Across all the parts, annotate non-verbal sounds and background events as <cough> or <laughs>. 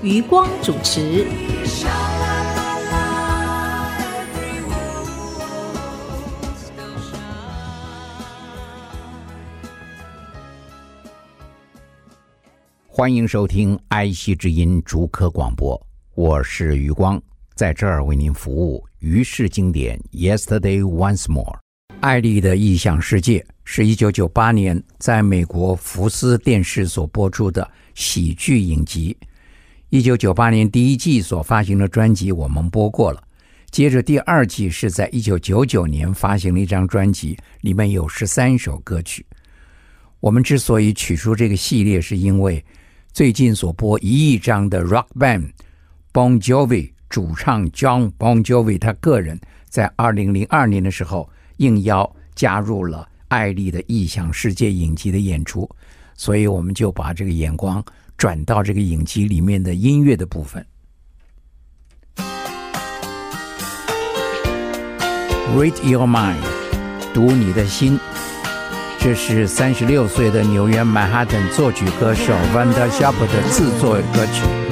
余光主持。欢迎收听爱惜之音逐客广播，我是余光，在这儿为您服务。于是经典，Yesterday Once More，艾丽的异想世界是一九九八年在美国福斯电视所播出的喜剧影集。一九九八年第一季所发行的专辑我们播过了，接着第二季是在一九九九年发行了一张专辑，里面有十三首歌曲。我们之所以取出这个系列，是因为最近所播一亿张的 Rock Band Bon Jovi 主唱 John Bon Jovi 他个人在二零零二年的时候应邀加入了艾丽的异想世界影集的演出，所以我们就把这个眼光转到这个影集里面的音乐的部分。Read your mind，读你的心。这是三十六岁的纽约曼哈顿作曲歌手 Vanda s h a p 的自作歌曲。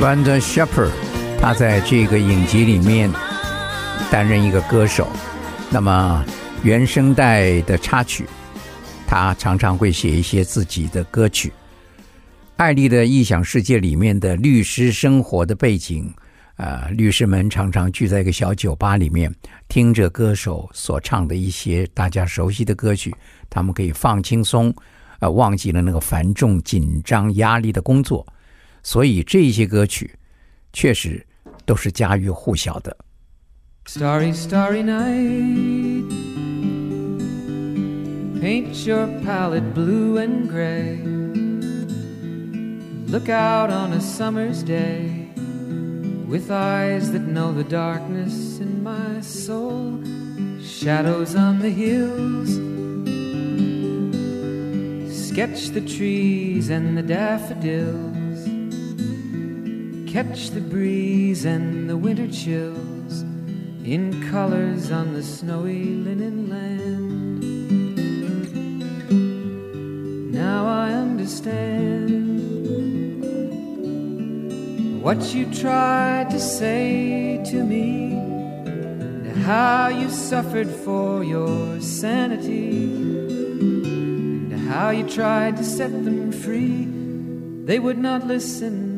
Wanda Shepherd，他在这个影集里面担任一个歌手。那么原声带的插曲，他常常会写一些自己的歌曲。艾丽的异想世界里面的律师生活的背景，呃，律师们常常聚在一个小酒吧里面，听着歌手所唱的一些大家熟悉的歌曲，他们可以放轻松，呃，忘记了那个繁重、紧张、压力的工作。所以这些歌曲确实都是家喻户晓的。Starry, starry night. Paint your palette blue and gray. Look out on a summer's day with eyes that know the darkness in my soul. Shadows on the hills. Sketch the trees and the daffodils catch the breeze and the winter chills in colors on the snowy linen land. Now I understand what you tried to say to me, and how you suffered for your sanity, and how you tried to set them free. They would not listen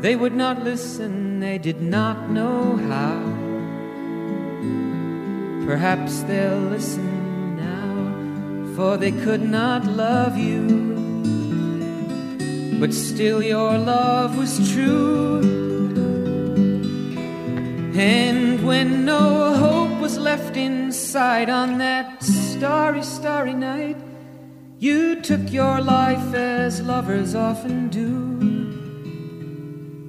they would not listen, they did not know how. Perhaps they'll listen now, for they could not love you. But still, your love was true. And when no hope was left inside on that starry, starry night, you took your life as lovers often do.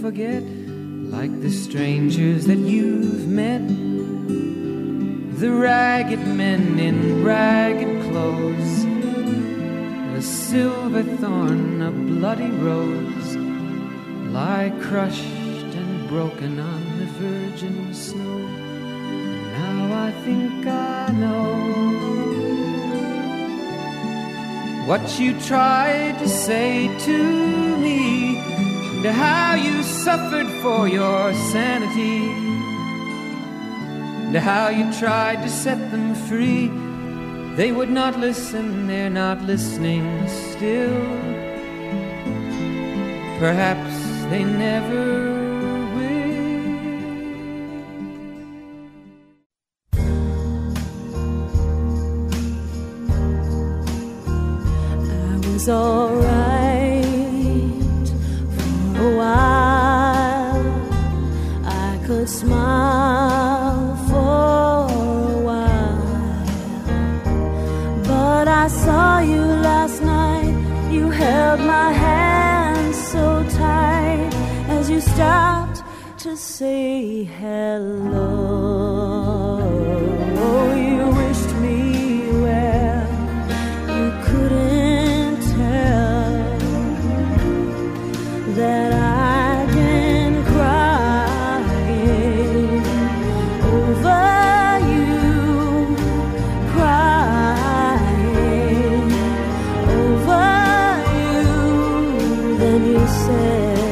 forget, like the strangers that you've met. The ragged men in ragged clothes, a silver thorn, a bloody rose, lie crushed and broken on the virgin snow. Now I think I know what you tried to say to me to how you suffered for your sanity, to how you tried to set them free. They would not listen, they're not listening still. Perhaps they never was stopped to say hello. Oh, you wished me well, you couldn't tell that I. said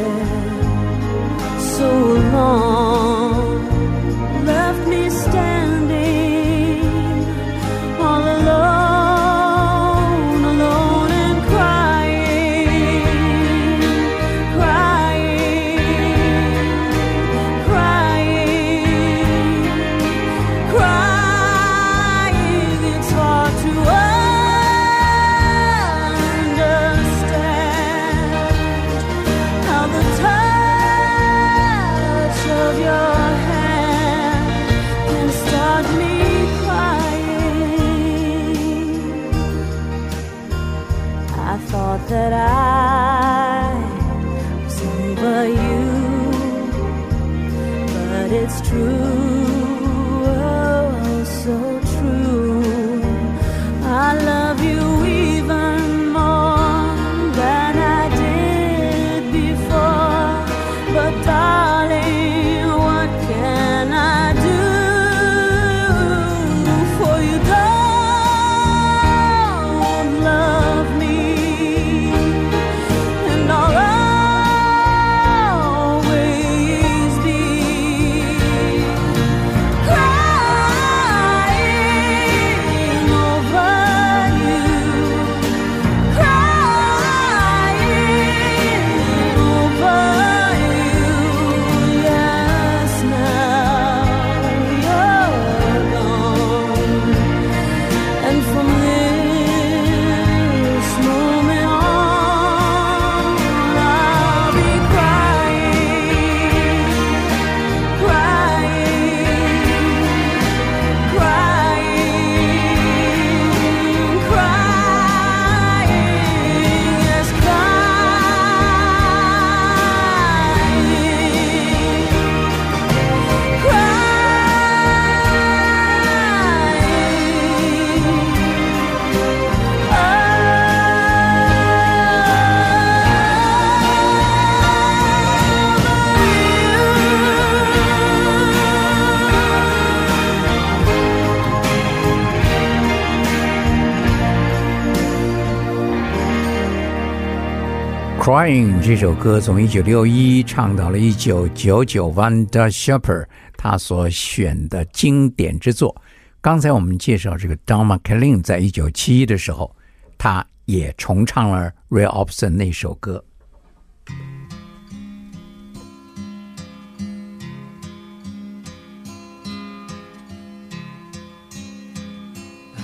Crying 这首歌从一九六一唱到了一九九九，Vanda Shepper 他所选的经典之作。刚才我们介绍这个 Don McLean 在一九七一的时候，他也重唱了 Ray Obson 那首歌。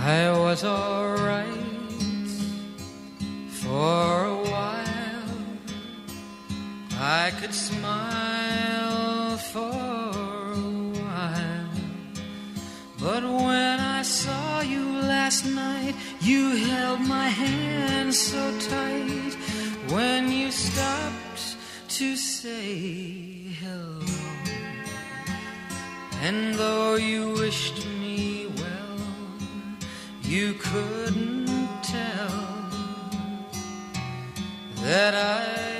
I was alright for a. I could smile for a while. But when I saw you last night, you held my hand so tight. When you stopped to say hello. And though you wished me well, you couldn't tell that I'd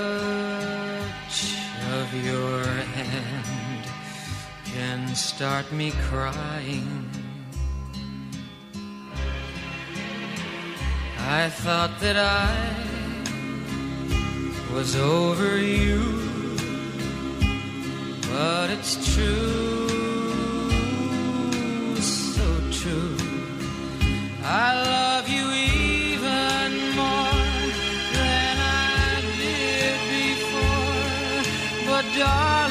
your hand can start me crying. I thought that I was over you, but it's true, so true. I love you darling,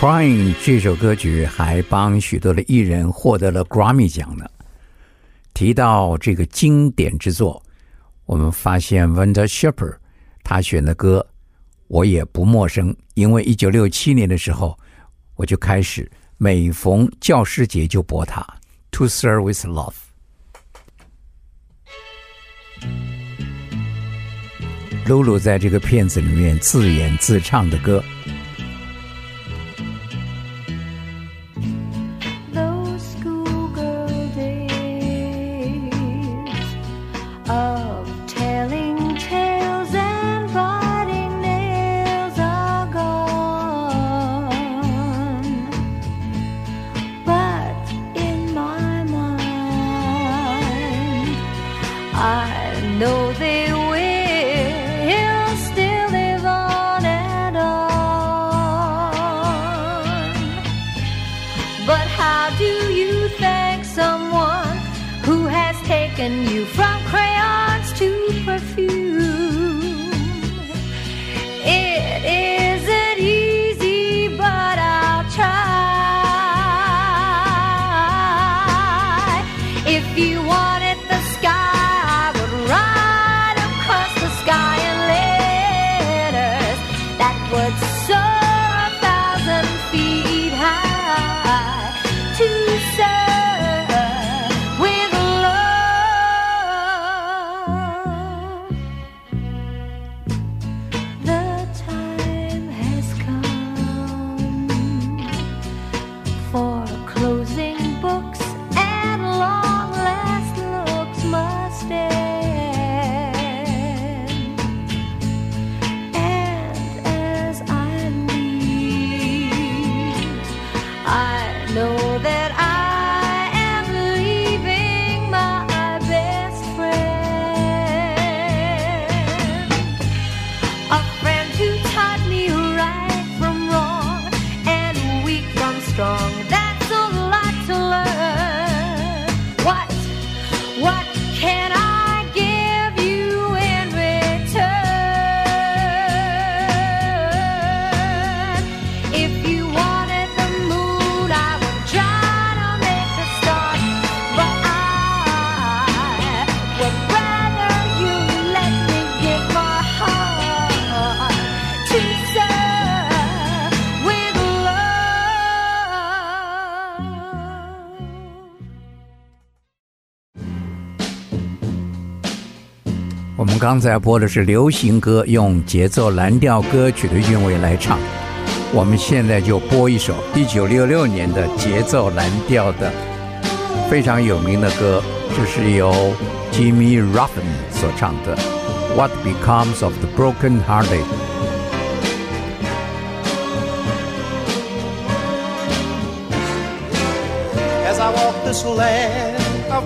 Crying 这首歌曲还帮许多的艺人获得了 Grammy 奖呢。提到这个经典之作，我们发现 Vanda Shepherd 他选的歌我也不陌生，因为一九六七年的时候我就开始每逢教师节就播它《To Serve with Love》。露露在这个片子里面自演自唱的歌。我们刚才播的是流行歌，用节奏蓝调歌曲的韵味来唱。我们现在就播一首一九六六年的节奏蓝调的非常有名的歌，这是由 Jimmy Ruffin 所唱的《What Becomes of the Broken Hearted》。As I walk this land of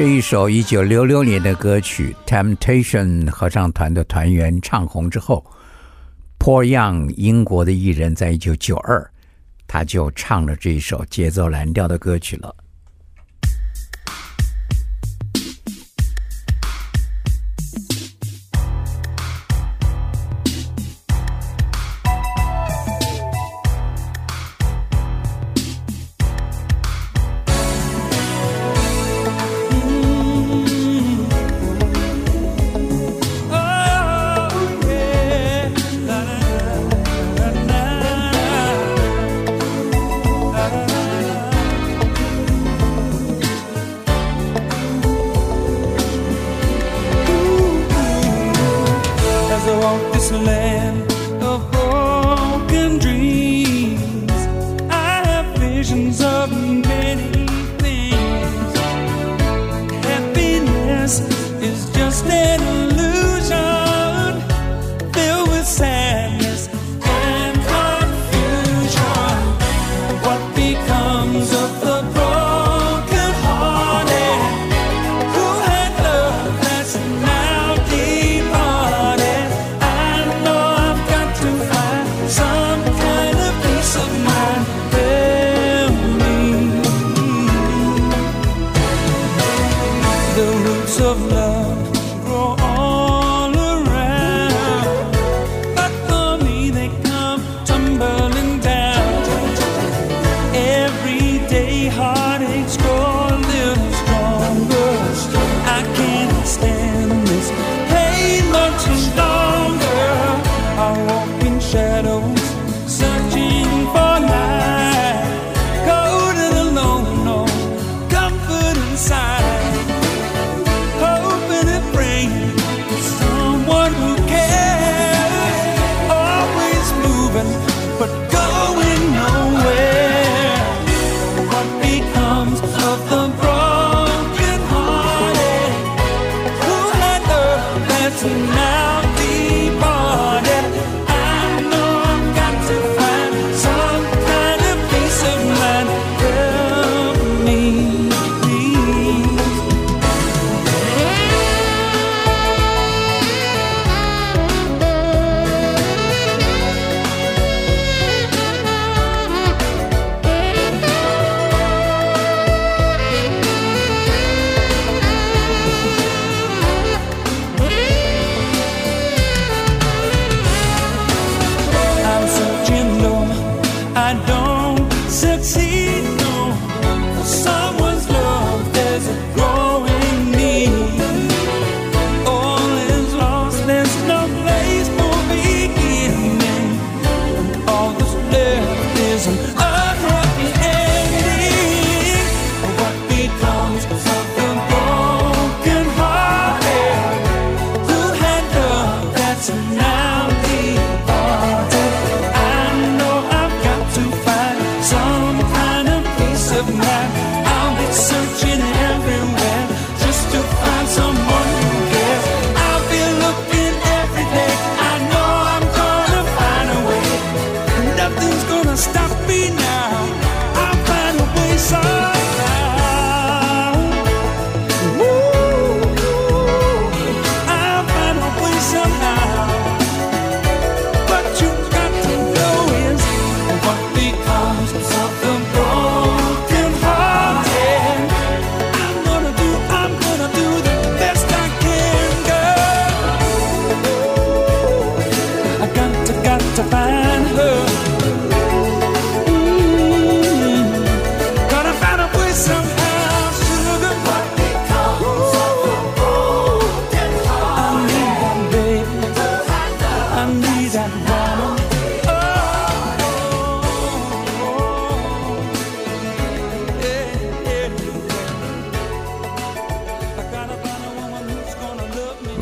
这一首一九六六年的歌曲，Temptation 合唱团的团员唱红之后，Paul Young 英国的艺人，在一九九二，他就唱了这一首节奏蓝调的歌曲了。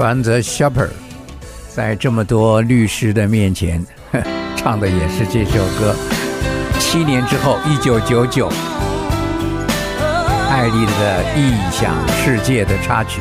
传泽 shopper 在这么多律师的面前 <laughs> 唱的也是这首歌。七年之后一九九九爱丽的异想世界的插曲。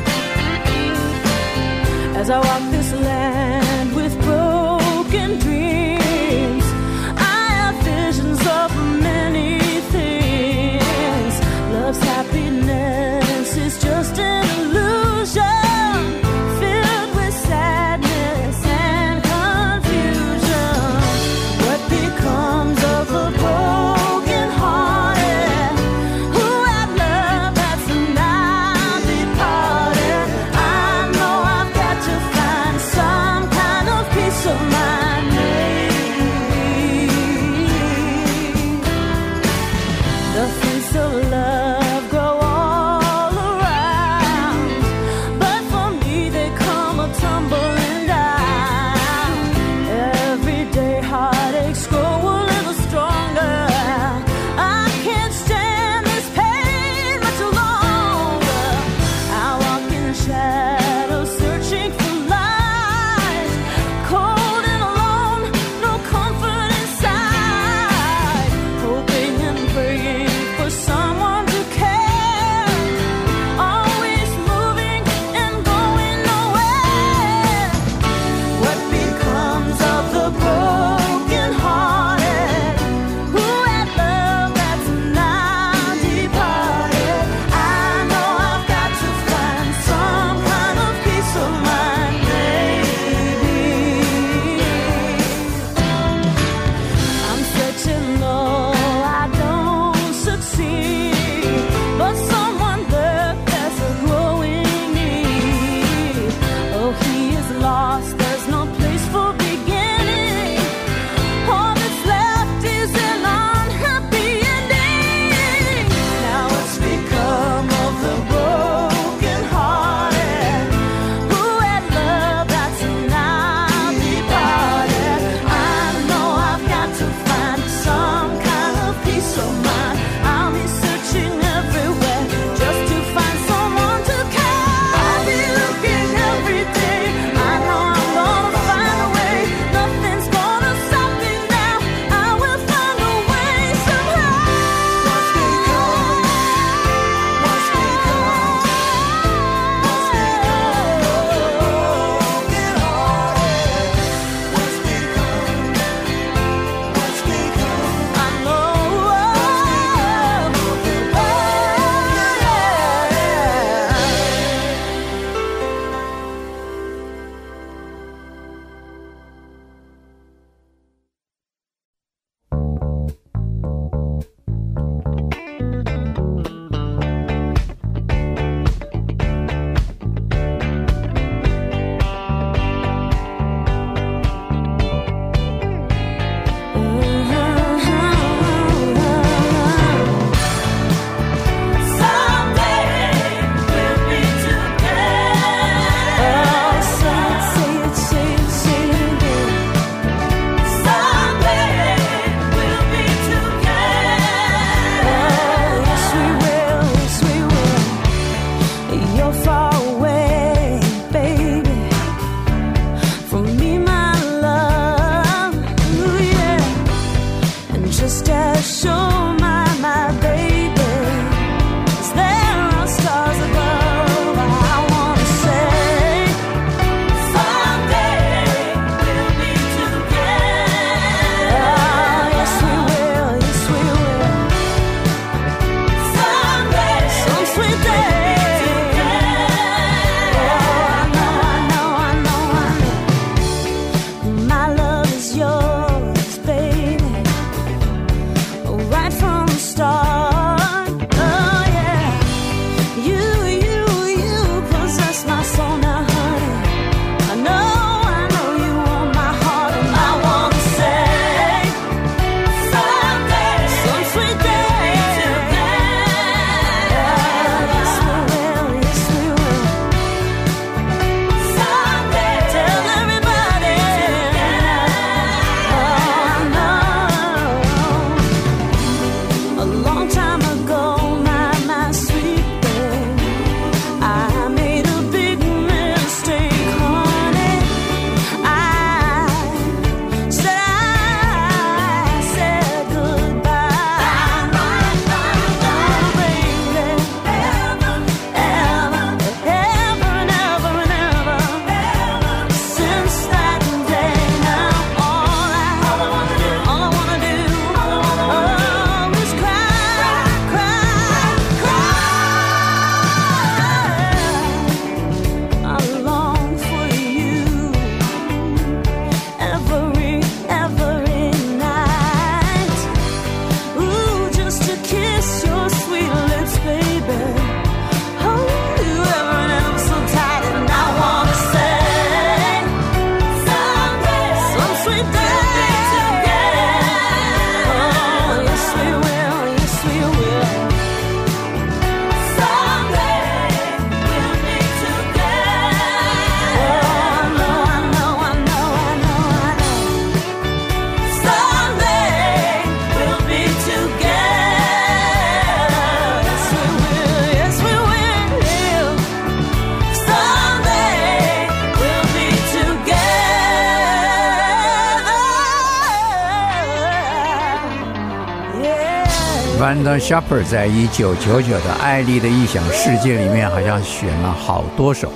Shopper 在一九九九的《艾丽的异想世界》里面，好像选了好多首，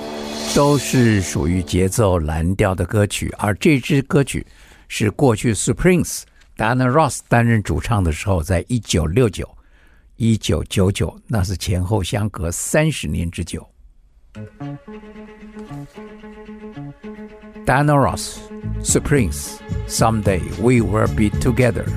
都是属于节奏蓝调的歌曲。而这支歌曲是过去 Supremes Diana Ross 担任主唱的时候，在一九六九、一九九九，那是前后相隔三十年之久。Diana Ross Supremes Someday We Will Be Together。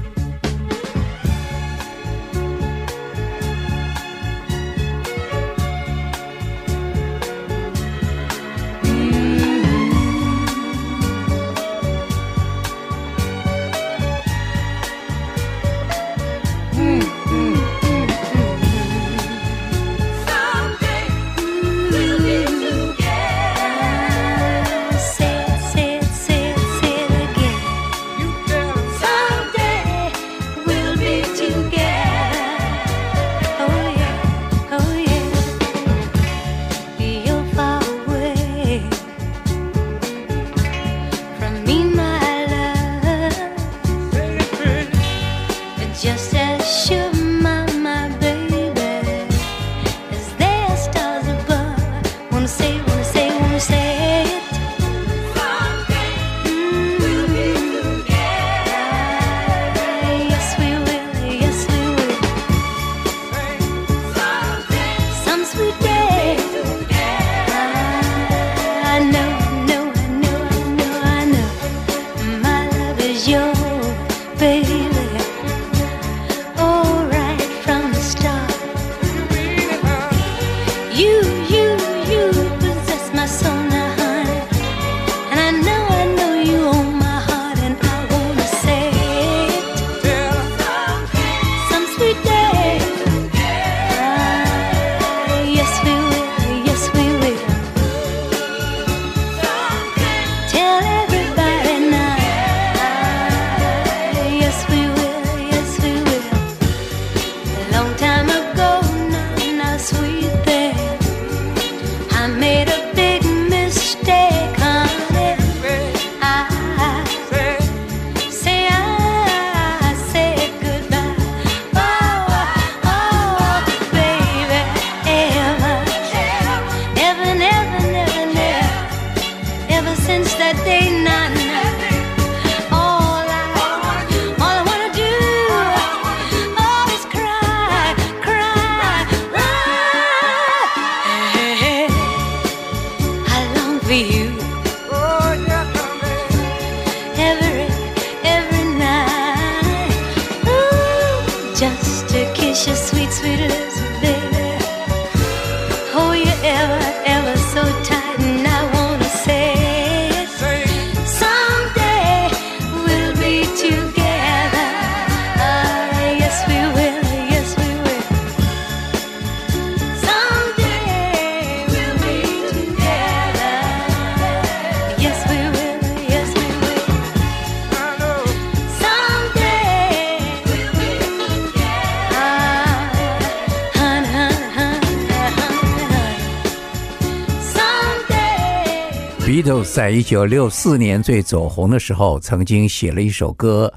Beatles 在一九六四年最走红的时候，曾经写了一首歌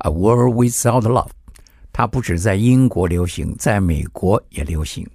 《A World Without Love》，它不止在英国流行，在美国也流行。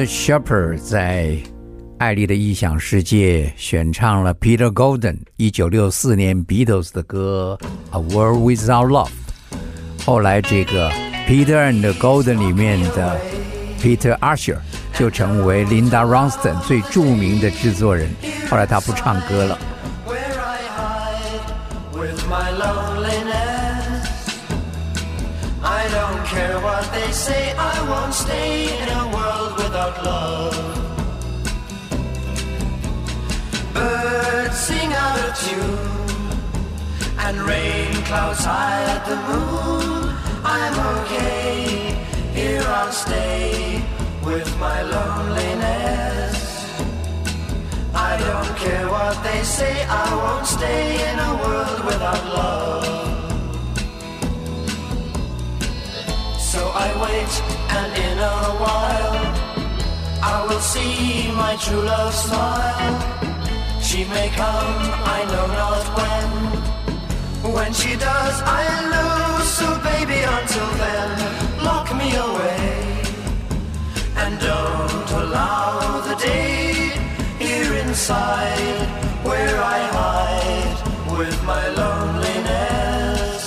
The Shepherd 在艾丽的异想世界选唱了 Peter Golden 一九六四年 Beatles 的歌《A World Without Love》。后来这个 Peter and Golden 里面的 Peter Usher 就成为 Linda Ronstadt 最著名的制作人。后来他不唱歌了。Without love. Birds sing out of tune, and rain clouds hide the moon. I'm okay, here I'll stay with my loneliness. I don't care what they say, I won't stay in a world without love. So I wait, and in a while, will see my true love smile. She may come, I know not when. When she does, I'll lose. So baby, until then, lock me away. And don't allow the day here inside where I hide with my loneliness.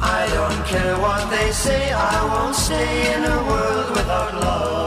I don't care what they say, I won't stay in a world without love.